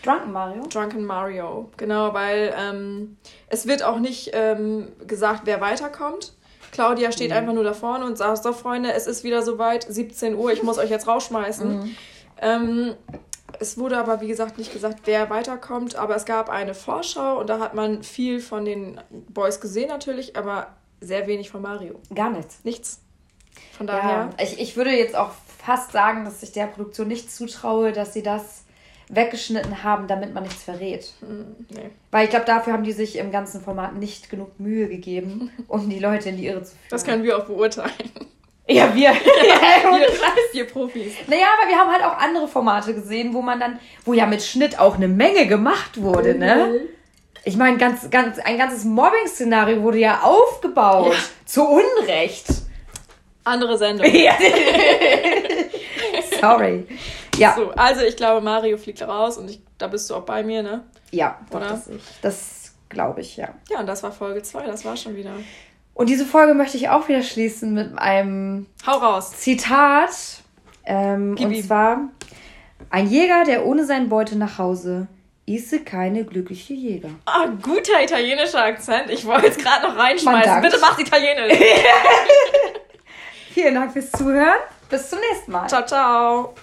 Drunken Mario. Drunken Mario. Genau, weil ähm, es wird auch nicht ähm, gesagt, wer weiterkommt. Claudia steht einfach nur da vorne und sagt, so Freunde, es ist wieder soweit, 17 Uhr, ich muss euch jetzt rausschmeißen. Ähm, es wurde aber, wie gesagt, nicht gesagt, wer weiterkommt, aber es gab eine Vorschau und da hat man viel von den Boys gesehen natürlich, aber sehr wenig von Mario. Gar nichts. Nichts. Von Ja, daher. ich, ich würde jetzt auch fast sagen, dass ich der Produktion nicht zutraue, dass sie das weggeschnitten haben, damit man nichts verrät. Nee. Weil ich glaube, dafür haben die sich im ganzen Format nicht genug Mühe gegeben, um die Leute in die Irre zu führen. Das können wir auch beurteilen. ja, wir. Wir, wir Profis. naja, aber wir haben halt auch andere Formate gesehen, wo man dann, wo ja mit Schnitt auch eine Menge gemacht wurde, ne? Ich meine, ganz, ganz, ein ganzes Mobbing-Szenario wurde ja aufgebaut. Ja. Zu Unrecht. Andere Sendung. Ja. Sorry. Ja. So, also ich glaube, Mario fliegt raus und ich, da bist du auch bei mir, ne? Ja, doch, Oder? das, das glaube ich, ja. Ja, und das war Folge 2, das war schon wieder. Und diese Folge möchte ich auch wieder schließen mit einem Hau raus. Zitat. Ähm, und zwar: Ein Jäger, der ohne seinen Beute nach Hause isse keine glückliche Jäger. Ah, guter italienischer Akzent. Ich wollte jetzt gerade noch reinschmeißen. Bitte mach's italienisch. Vielen Dank fürs Zuhören. Bis zum nächsten Mal. ciao, ciao.